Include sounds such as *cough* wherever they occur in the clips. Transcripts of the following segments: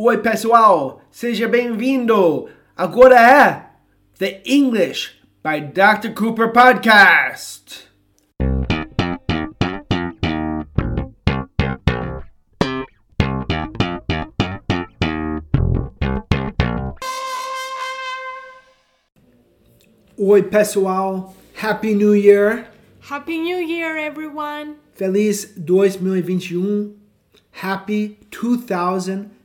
Oi, pessoal, seja bem-vindo. Agora é The English by Dr. Cooper Podcast. Oi, pessoal. Happy New Year. Happy New Year, everyone! Feliz 2021. Happy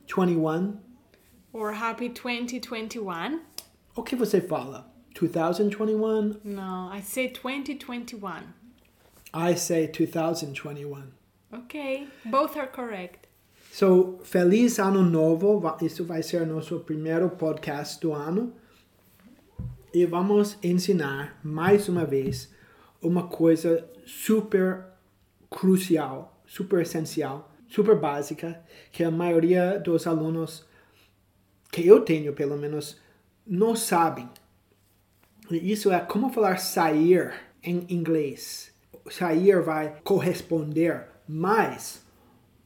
2021. Or happy 2021? O que você fala? 2021? No, I say 2021. I say 2021. Okay, both are correct. So, feliz ano novo. Isso vai ser nosso primeiro podcast do ano. E vamos ensinar mais uma vez uma coisa super crucial, super essencial, super básica, que a maioria dos alunos que eu tenho, pelo menos, não sabem. Isso é como falar sair em inglês. Sair vai corresponder mais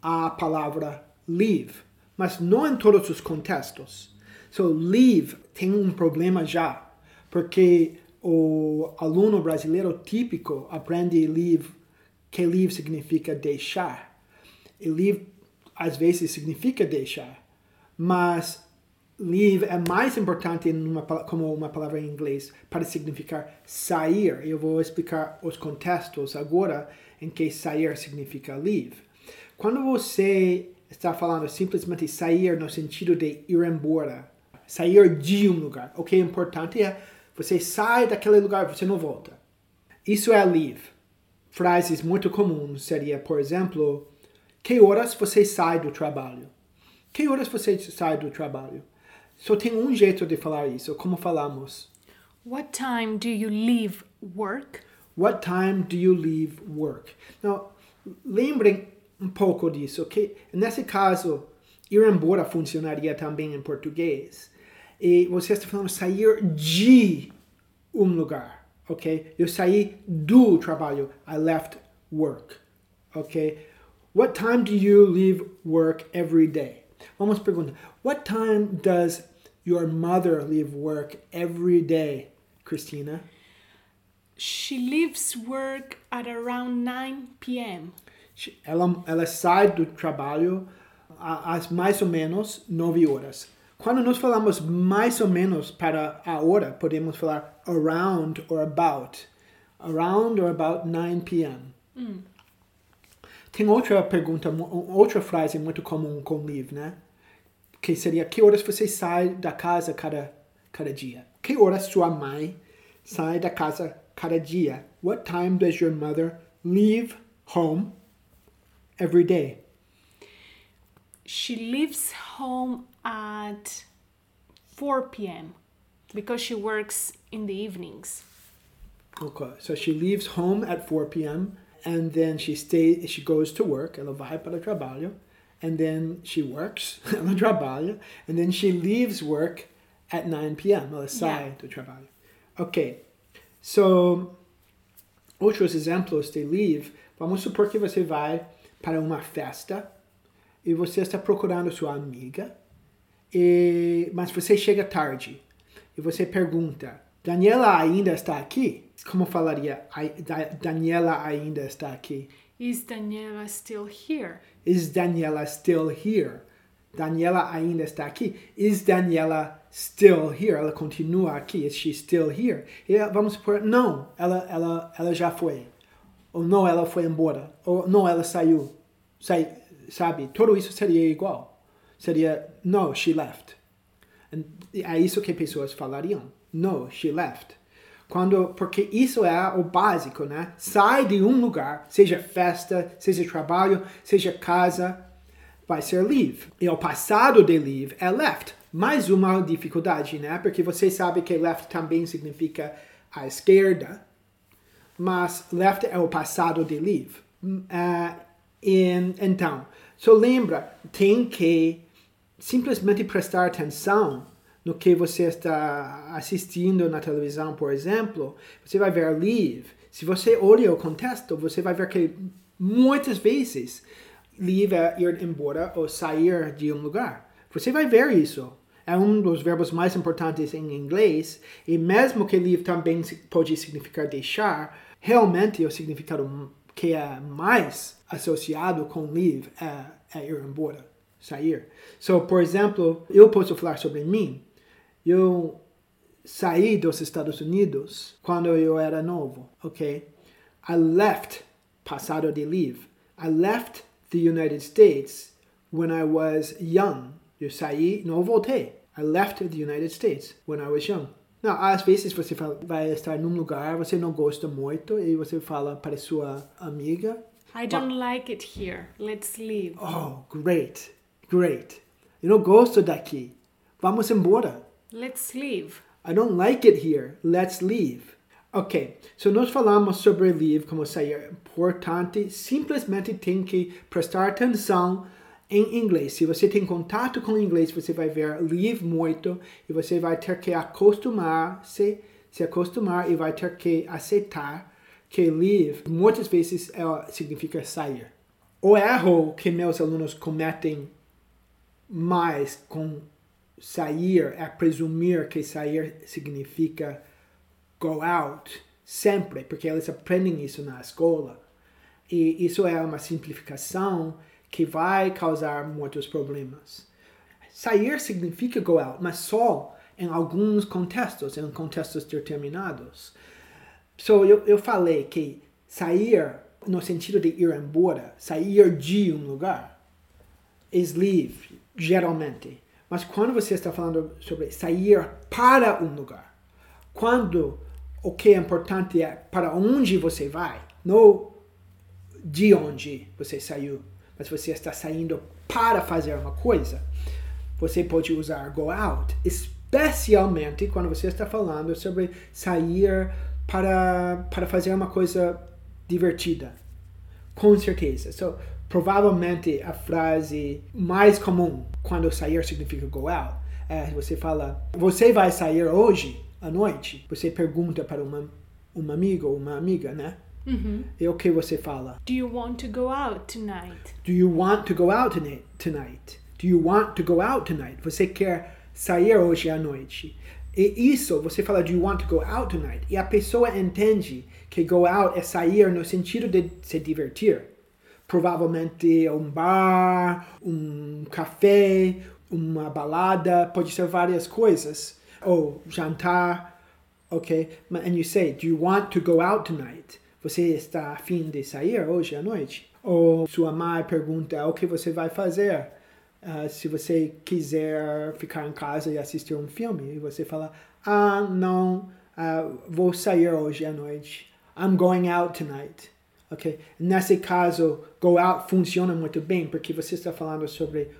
à palavra leave, mas não em todos os contextos. So, leave tem um problema já, porque o aluno brasileiro típico aprende leave, que leave significa deixar. Leave às vezes significa deixar, mas leave é mais importante numa, como uma palavra em inglês para significar sair. Eu vou explicar os contextos agora em que sair significa leave. Quando você está falando simplesmente sair no sentido de ir embora, sair de um lugar, o que é importante é você sai daquele lugar, você não volta. Isso é leave. Frases muito comuns seria, por exemplo, que horas você sai do trabalho? Que horas você sai do trabalho? Só tem um jeito de falar isso, como falamos. What time do you leave work? What time do you leave work? Now, lembrem um pouco disso, que nesse caso, ir embora funcionaria também em português. E você está falando sair de um lugar, ok? Eu saí do trabalho. I left work, ok? What time do you leave work every day? Vamos perguntar. What time does your mother leave work every day, Christina? She leaves work at around 9 p.m. Ela, ela sai do trabalho às mais ou menos 9 horas. Quando nós falamos mais ou menos para a hora, podemos falar around or about. Around or about 9 p.m. Mm. Tem outra pergunta, outra frase muito comum com leave, né? Que seria, que horas você sai da casa cada, cada dia? Que horas sua mãe sai da casa cada dia? What time does your mother leave home every day? She leaves home at 4 p.m. because she works in the evenings. Okay, so she leaves home at 4 p.m. and then she stays, she goes to work, ela vai para o trabalho, and then she works, *laughs* ela trabalha, and then she leaves work at 9 p.m. Ela sai do trabalho. Ok, so outros exemplos de leave, vamos supor que você vai para uma festa e você está procurando sua amiga, e, mas você chega tarde e você pergunta: Daniela ainda está aqui? Como falaria? "Ai- Da- Daniela ainda está aqui? Is Daniela still here? Is Daniela still here? Daniela ainda está aqui? Is Daniela still here? Ela continua aqui? Is she still here? E vamos supor, não, ela, ela, ela já foi. Ou não, ela foi embora. Ou não, ela saiu. Sai, sabe? Tudo isso seria igual. Seria, no, she left. And É isso que pessoas falariam. No, she left. Quando, porque isso é o básico, né? Sai de um lugar, seja festa, seja trabalho, seja casa, vai ser leave. E o passado de leave é left. Mais uma dificuldade, né? Porque você sabe que left também significa a esquerda, mas left é o passado de leave. Hum, ah, e- então, só lembra, tem que simplesmente prestar atenção no que você está assistindo na televisão, por exemplo, você vai ver leave. Se você olha o contexto, você vai ver que muitas vezes leave é ir embora ou sair de um lugar. Você vai ver isso. É um dos verbos mais importantes em inglês, e mesmo que leave também pode significar deixar, realmente o significado que é mais associado com leave é, é ir embora, sair. So, por exemplo, eu posso falar sobre mim. Eu saí dos Estados Unidos quando eu era novo, ok? I left, passado de leave. I left the United States when I was young. Eu saí, não voltei. I left the United States when I was young. Não, às vezes você fala, vai estar num lugar, você não gosta muito e você fala para sua amiga. I don't like it here. Let's leave. Oh, great, great. Eu não gosto daqui. Vamos embora. Let's leave. I don't like it here. Let's leave. Ok, so nós falamos sobre leave como sair importante. Simplesmente tem que prestar atenção em inglês. Se você tem contato com inglês, você vai ver leave muito e você vai ter que acostumar, se, se acostumar e vai ter que aceitar que leave muitas vezes é, significa sair. O erro que meus alunos cometem mais com sair é presumir que sair significa go out sempre, porque eles aprendem isso na escola. E isso é uma simplificação que vai causar muitos problemas. Sair significa go out, mas só em alguns contextos, em contextos determinados. So, eu, eu falei que sair no sentido de ir embora, sair de um lugar, is leave, geralmente. Mas quando você está falando sobre sair para um lugar, quando o que é importante é para onde você vai, não de onde você saiu, mas você está saindo para fazer uma coisa, você pode usar go out, especialmente quando você está falando sobre sair para, para fazer uma coisa divertida. Com certeza. So, provavelmente a frase mais comum quando sair significa go out é você fala, você vai sair hoje à noite? Você pergunta para uma, um amigo ou uma amiga, né? Uhum. E o que você fala? Do you want to go out tonight? Do you want to go out tonight? Do you want to go out tonight? Você quer sair hoje à noite? E isso, você fala do you want to go out tonight? E a pessoa entende que go out é sair no sentido de se divertir. Provavelmente um bar, um café, uma balada, pode ser várias coisas. Ou jantar, ok? And you say, do you want to go out tonight? Você está afim de sair hoje à noite? Ou sua mãe pergunta o que você vai fazer uh, se você quiser ficar em casa e assistir um filme. E você fala, ah, não, uh, vou sair hoje à noite. I'm going out tonight. Ok? Nesse caso, go out funciona muito bem porque você está falando sobre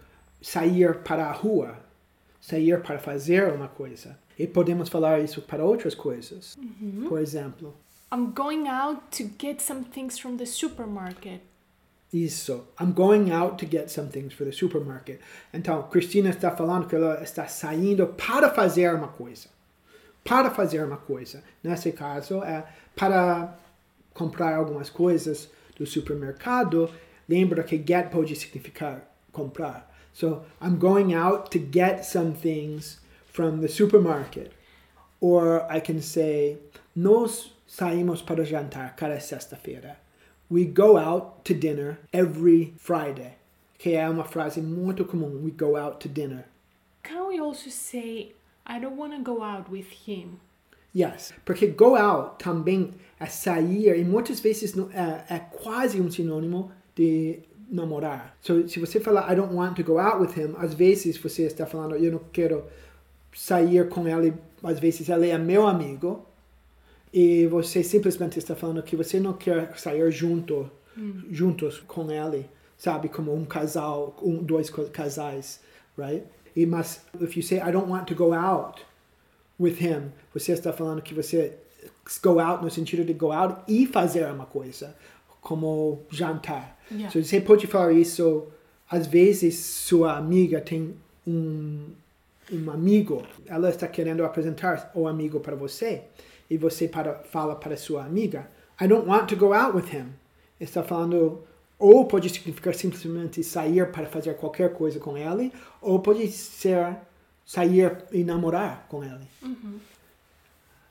sair para a rua, sair para fazer uma coisa. E podemos falar isso para outras coisas. Por exemplo, I'm going out to get some things from the supermarket. Isso. I'm going out to get some things for the supermarket. Então, Cristina está falando que ela está saindo para fazer uma coisa. Para fazer uma coisa. Nesse caso, é para comprar algumas coisas do supermercado. Lembra que get pode significar comprar. So, I'm going out to get some things from the supermarket. Or I can say, nós saímos para jantar cada sexta-feira. We go out to dinner every Friday. Que é uma frase muito comum. We go out to dinner. Can we also say, I don't want to go out with him? Yes, porque go out também é sair e muitas vezes é, é quase um sinônimo de namorar. So, se você falar I don't want to go out with him, às vezes você está falando eu não quero sair com ele, às vezes ele é meu amigo e você simplesmente está falando que você não quer sair junto, juntos com ele, sabe, como um casal, um, dois casais, right? E mas if you say I don't want to go out with him, você está falando que você go out no sentido de go out e fazer uma coisa, como jantar. Yeah. So, você pode falar isso, às vezes sua amiga tem um, um amigo, ela está querendo apresentar o amigo para você, e você para, fala para sua amiga, I don't want to go out with him. Está falando Ou pode significar simplesmente sair para fazer qualquer coisa com ele, ou pode ser sair e namorar com ele.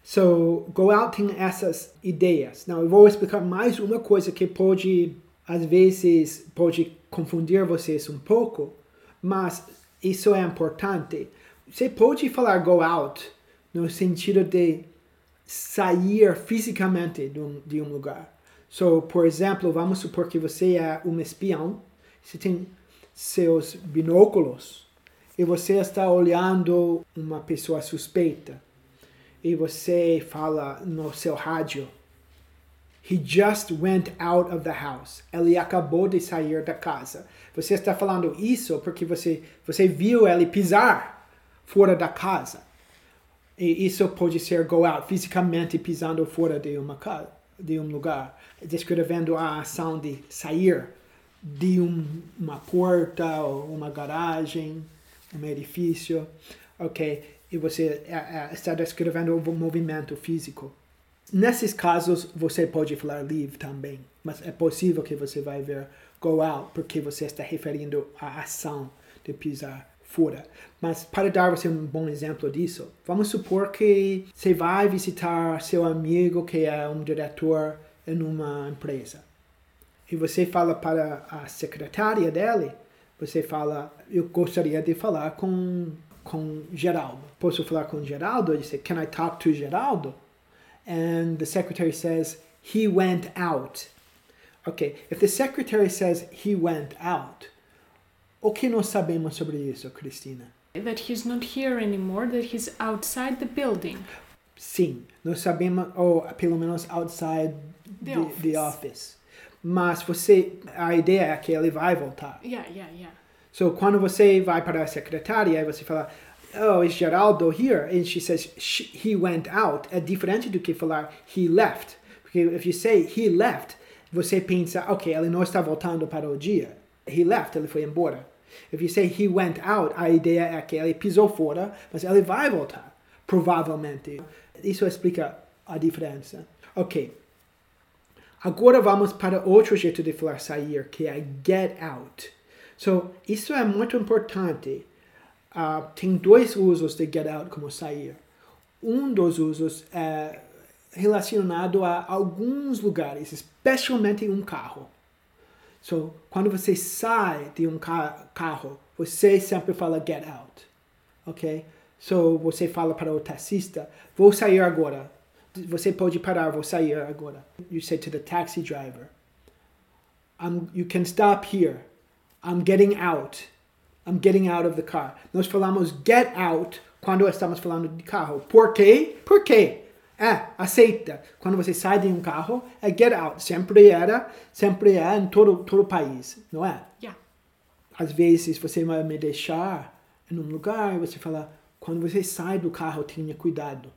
So, go out tem essas ideias. Não, eu vou explicar mais uma coisa que pode, às vezes, pode confundir vocês um pouco, mas isso é importante. Você pode falar go out no sentido de sair fisicamente de um, de um lugar. So, por exemplo, vamos supor que você é um espião, você tem seus binóculos e você está olhando uma pessoa suspeita e você fala no seu rádio He just went out of the house. Ele acabou de sair da casa. Você está falando isso porque você, você viu ele pisar fora da casa. E isso pode ser go out, fisicamente pisando fora de uma casa, de um lugar, descrevendo a ação de sair de um, uma porta ou uma garagem, um edifício, ok? E você é, é, está descrevendo o movimento físico. Nesses casos, você pode falar leave também, mas é possível que você vai ver go out, porque você está referindo à ação de pisar fora. Mas para dar você um bom exemplo disso, vamos supor que você vai visitar seu amigo que é um diretor em uma empresa. E você fala para a secretária dele, você fala, eu gostaria de falar com, com Geraldo. Posso falar com Geraldo? Ele diz, can I talk to Geraldo? And the secretary says, he went out. Okay, if the secretary says he went out, o que nós sabemos sobre isso, Cristina? That he's not here anymore, that he's outside the building. Sim, nós sabemos, ou pelo menos outside The the, office. the office. Mas você, a ideia é que ele vai voltar. Yeah, yeah, yeah. So, quando você vai para a secretária e você fala, oh, is Geraldo here? And she says, "Sh- he went out. É diferente do que falar, he left. Porque if you say, he left, você pensa, ok, ele não está voltando para o dia. He left, ele foi embora. If you say, he went out, a ideia é que ele pisou fora, mas ele vai voltar. Provavelmente. Isso explica a diferença. Ok. Agora vamos para outro jeito de falar sair, que é get out. So, isso é muito importante. Ah, tem dois usos de get out como sair. Um dos usos é relacionado a alguns lugares, especialmente um carro. So, quando você sai de um ca carro, você sempre fala get out. Ok? So, você fala para o taxista, vou sair agora. Você pode parar, vou sair agora. You say to the taxi driver, I'm, you can stop here. I'm getting out. I'm getting out of the car. Nós falamos get out quando estamos falando de carro. Por quê? Por quê? É, aceita. Quando você sai de um carro, é get out. Sempre era, sempre é em todo, todo o país, não é? Yeah. Às vezes você vai me deixar em um lugar e você fala, quando você sai do carro, tenha cuidado.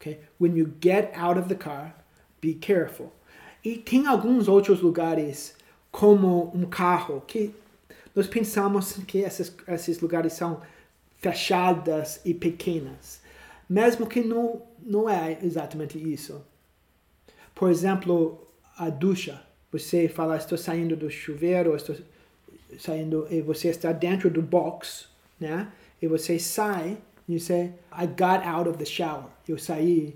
Okay? When you get out of the car, be careful. E tem alguns outros lugares, como um carro, que nós pensamos que esses, esses lugares são fechadas e pequenas. Mesmo que não, não é exatamente isso. Por exemplo, a ducha. Você fala, estou saindo do chuveiro, estou saindo, e você está dentro do box, né? E você sai, e você, I got out of the shower. Eu saí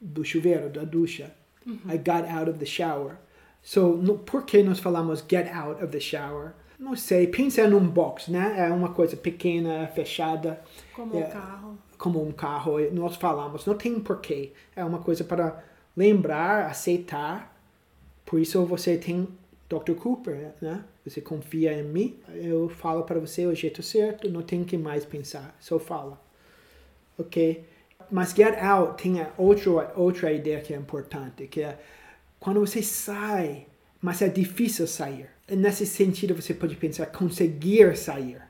do chuveiro, da ducha. I got out of the shower. So, no, por que nós falamos get out of the shower? Não sei, pensa num box, né? É uma coisa pequena, fechada. Como É, o carro. como um carro, nós falamos, não tem porquê. É uma coisa para lembrar, aceitar. Por isso você tem Dr. Cooper, né? Você confia em mim, eu falo para você o jeito certo, não tem que mais pensar, só fala. Ok? Mas get out tem outra, outra ideia que é importante, que é quando você sai, mas é difícil sair. E nesse sentido você pode pensar conseguir sair.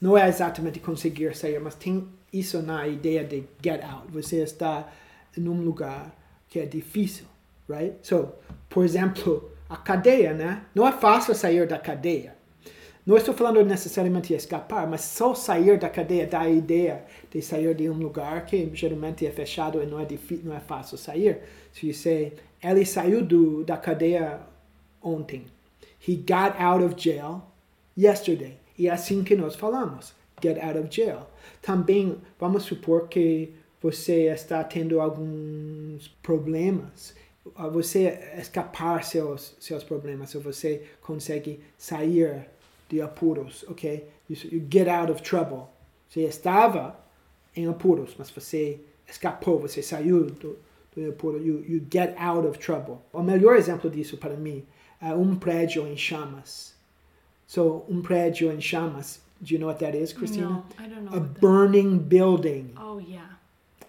Não é exatamente conseguir sair, mas tem isso na ideia de get out. Você está em um lugar que é difícil, right? So, por exemplo, a cadeia, né? Não é fácil sair da cadeia. Não estou falando necessariamente de escapar, mas só sair da cadeia dá a ideia de sair de um lugar que geralmente é fechado e não é, difícil, não é fácil sair. Se você, ele saiu do, da cadeia ontem. He got out of jail yesterday. E é assim que nós falamos. Get out of jail. Também, vamos supor que você está tendo alguns problemas. Você escapar seus, seus problemas. Ou você consegue sair de apuros, ok? You, you get out of trouble. Você estava em apuros, mas você escapou, você saiu do, do apuro. You, you get out of trouble. O melhor exemplo disso para mim é um prédio em chamas. So, um prédio em chamas. Do you know what that is, Christina? No, I don't know. A burning building. oh yeah.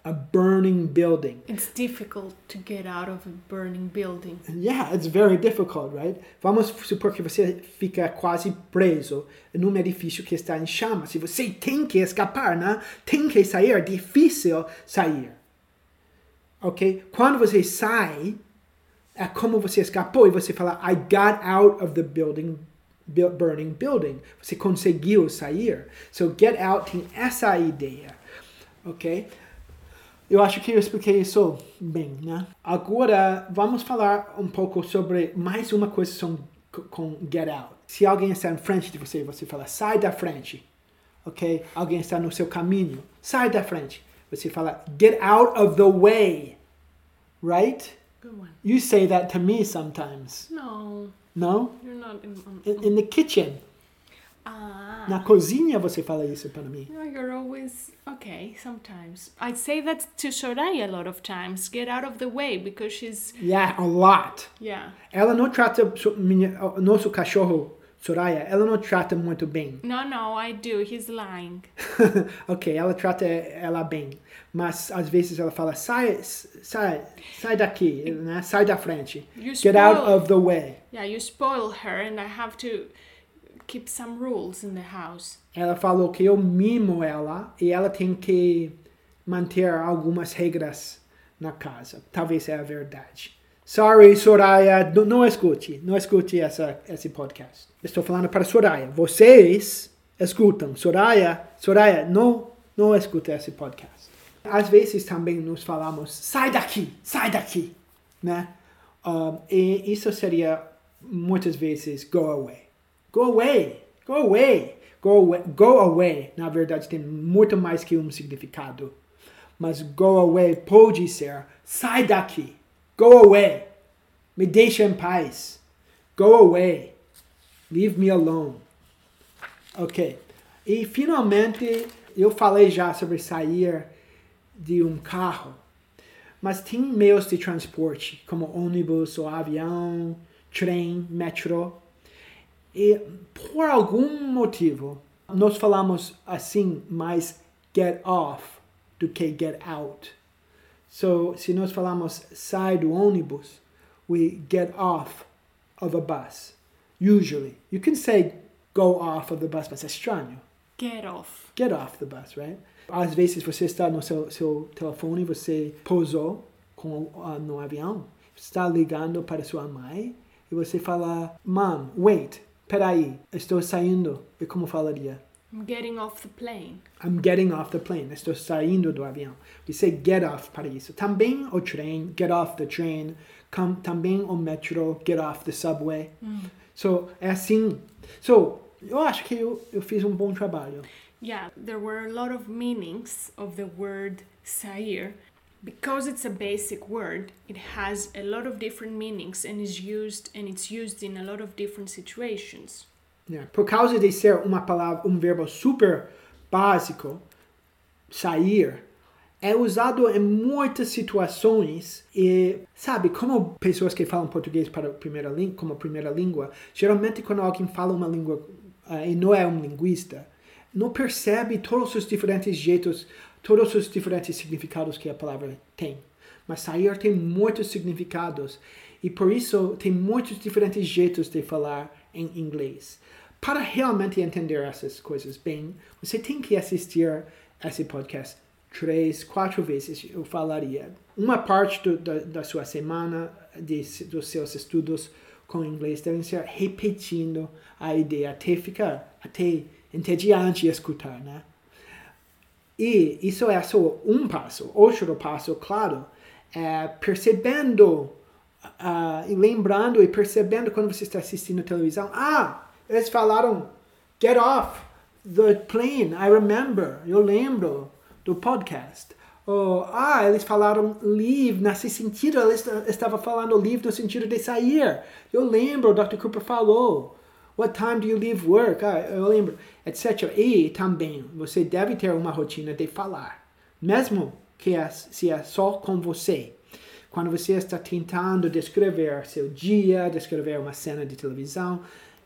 A burning building. It's difficult to get out of a burning building. Yeah, it's very difficult, right? Vamos supor que você fica quase preso num edifício que está em chamas e você tem que escapar, né? Tem que sair, difícil sair. Ok? Quando você sai, é como você escapou e você fala, I got out of the building, bu- burning building. Você conseguiu sair. So, get out tem essa ideia. Ok? Eu acho que eu expliquei isso bem, né? Agora, vamos falar um pouco sobre mais uma coisa com, com get out. Se alguém está em frente de você, você fala, sai da frente. Ok? Alguém está no seu caminho, sai da frente. Você fala, get out of the way. Right? Good one. You say that to me sometimes. No, No? you're not in. In, in the kitchen. Ah. Na cozinha você fala isso para mim. No, you're always okay. Sometimes I say that to Soraya a lot of times. Get out of the way because she's Yeah, a lot. yeah. Ela não trata minha, nosso cachorro, Soraya, ela não trata muito bem. *laughs* No, no, I do. He's lying. ok, ela trata ela bem. Mas às vezes ela fala, sai, sai, sai daqui, né? sai da frente. You Get out spoil- of the way. Yeah, you spoil her, and I have to keep some rules in the house. Ela falou que eu mimo ela e ela tem que manter algumas regras na casa. Talvez é a verdade. Sorry, Soraya, não, não escute, não escute essa, esse podcast. Estou falando para Soraya. Vocês escutam. Soraya, Soraya, não, não escuta esse podcast. Às vezes também nos falamos, sai daqui, sai daqui, né? Um, e isso seria muitas vezes go away. Go away, go away, go away, go away. Na verdade tem muito mais que um significado. Mas go away pode ser sai daqui. Go away. Me deixa em paz. Go away. Leave me alone. Ok. E finalmente eu falei já sobre sair de um carro. Mas tem meios de transporte, como ônibus ou avião, trem, metrô. E por algum motivo, nós falamos assim mais get off do que get out. So, se nós falamos sai do ônibus, we get off of a bus. Usually. You can say go off of the bus, mas é estranho. Get off. Get off the bus, right? Às vezes você está no seu, seu telefone, você pousou com, ah, no avião, está ligando para sua mãe e você fala, Mom, wait, peraí, estou saindo. E como falaria? I'm getting off the plane. I'm getting off the plane. Estou saindo do avião. We say get off para isso. Também o trem, get off the train. Com, também o metrô, get off the subway. So, é assim. So, eu acho que eu, eu fiz um bom trabalho. Yeah, there were a lot of meanings of the word sair. Because it's a basic word, it has a lot of different meanings and is used and it's used in a lot of different situations. Yeah. Por causa de ser uma palavra, um verbo super básico, sair, é usado em muitas situações e, sabe, como pessoas que falam português para primeira língua, como primeira língua, geralmente quando alguém fala uma língua ah, e não é um linguista, não percebe todos os diferentes jeitos, todos os diferentes significados que a palavra tem. Mas sair tem muitos significados e por isso tem muitos diferentes jeitos de falar em inglês. Para realmente entender essas coisas bem, você tem que assistir esse podcast três, quatro vezes, eu falaria. Uma parte do, da, da sua semana, de, dos seus estudos com inglês, devem ser repetindo a ideia até ficar, até entediante escutar, né? E isso é só um passo. Outro passo, claro, é percebendo uh, e lembrando e percebendo quando você está assistindo televisão. Ah, eles falaram get off the plane. I remember. Eu lembro do podcast. Oh, ah, eles falaram leave nesse sentido. Eles estavam falando leave no sentido de sair. Eu lembro, o Dr. Cooper falou. What time do you leave work? Ah, eu lembro, etc. E também, você deve ter uma rotina de falar. Mesmo que é, se é só com você. Quando você está tentando descrever seu dia, descrever uma cena de televisão,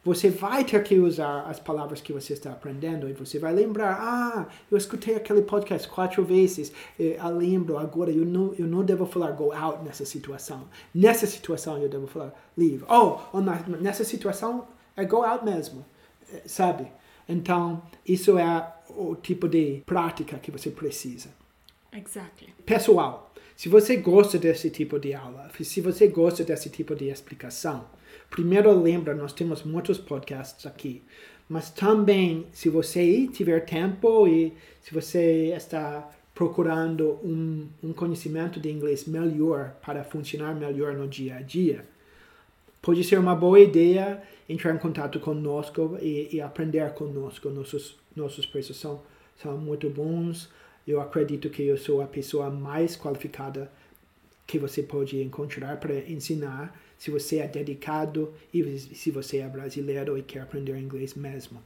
você vai ter que usar as palavras que você está aprendendo e você vai lembrar, ah, eu escutei aquele podcast quatro vezes, eu lembro agora, eu não, eu não devo falar go out nessa situação. Nessa situação eu devo falar leave. Oh, nessa situação é go out mesmo, sabe? Então, isso é o tipo de prática que você precisa. Exactly. Pessoal, se você gosta desse tipo de aula, se você gosta desse tipo de explicação, primeiro lembra, nós temos muitos podcasts aqui, mas também, se você tiver tempo e se você está procurando um, um conhecimento de inglês melhor para funcionar melhor no dia a dia, pode ser uma boa ideia entrar em contato conosco e, e aprender conosco. Nossos, nossos preços são, são muito bons. Eu acredito que eu sou a pessoa mais qualificada que você pode encontrar para ensinar se você é dedicado e se você é brasileiro e quer aprender inglês mesmo.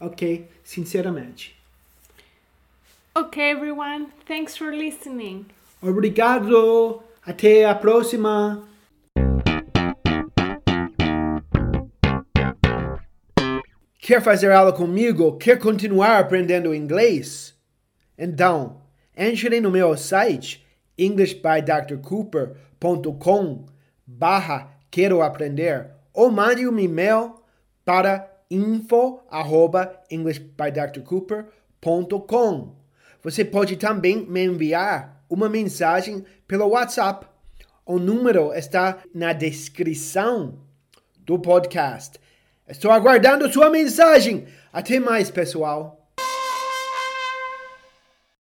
Ok? Sinceramente. Ok, everyone. Thanks for listening. Obrigado. Até a próxima. Quer fazer aula comigo? Quer continuar aprendendo inglês? Então, entre no meu site englishbydrcooper.com barra quero aprender ou mande um e-mail para info arroba englishbydrcooper.com Você pode também me enviar uma mensagem pelo WhatsApp. O número está na descrição do podcast. Estou aguardando sua mensagem. Até mais, pessoal.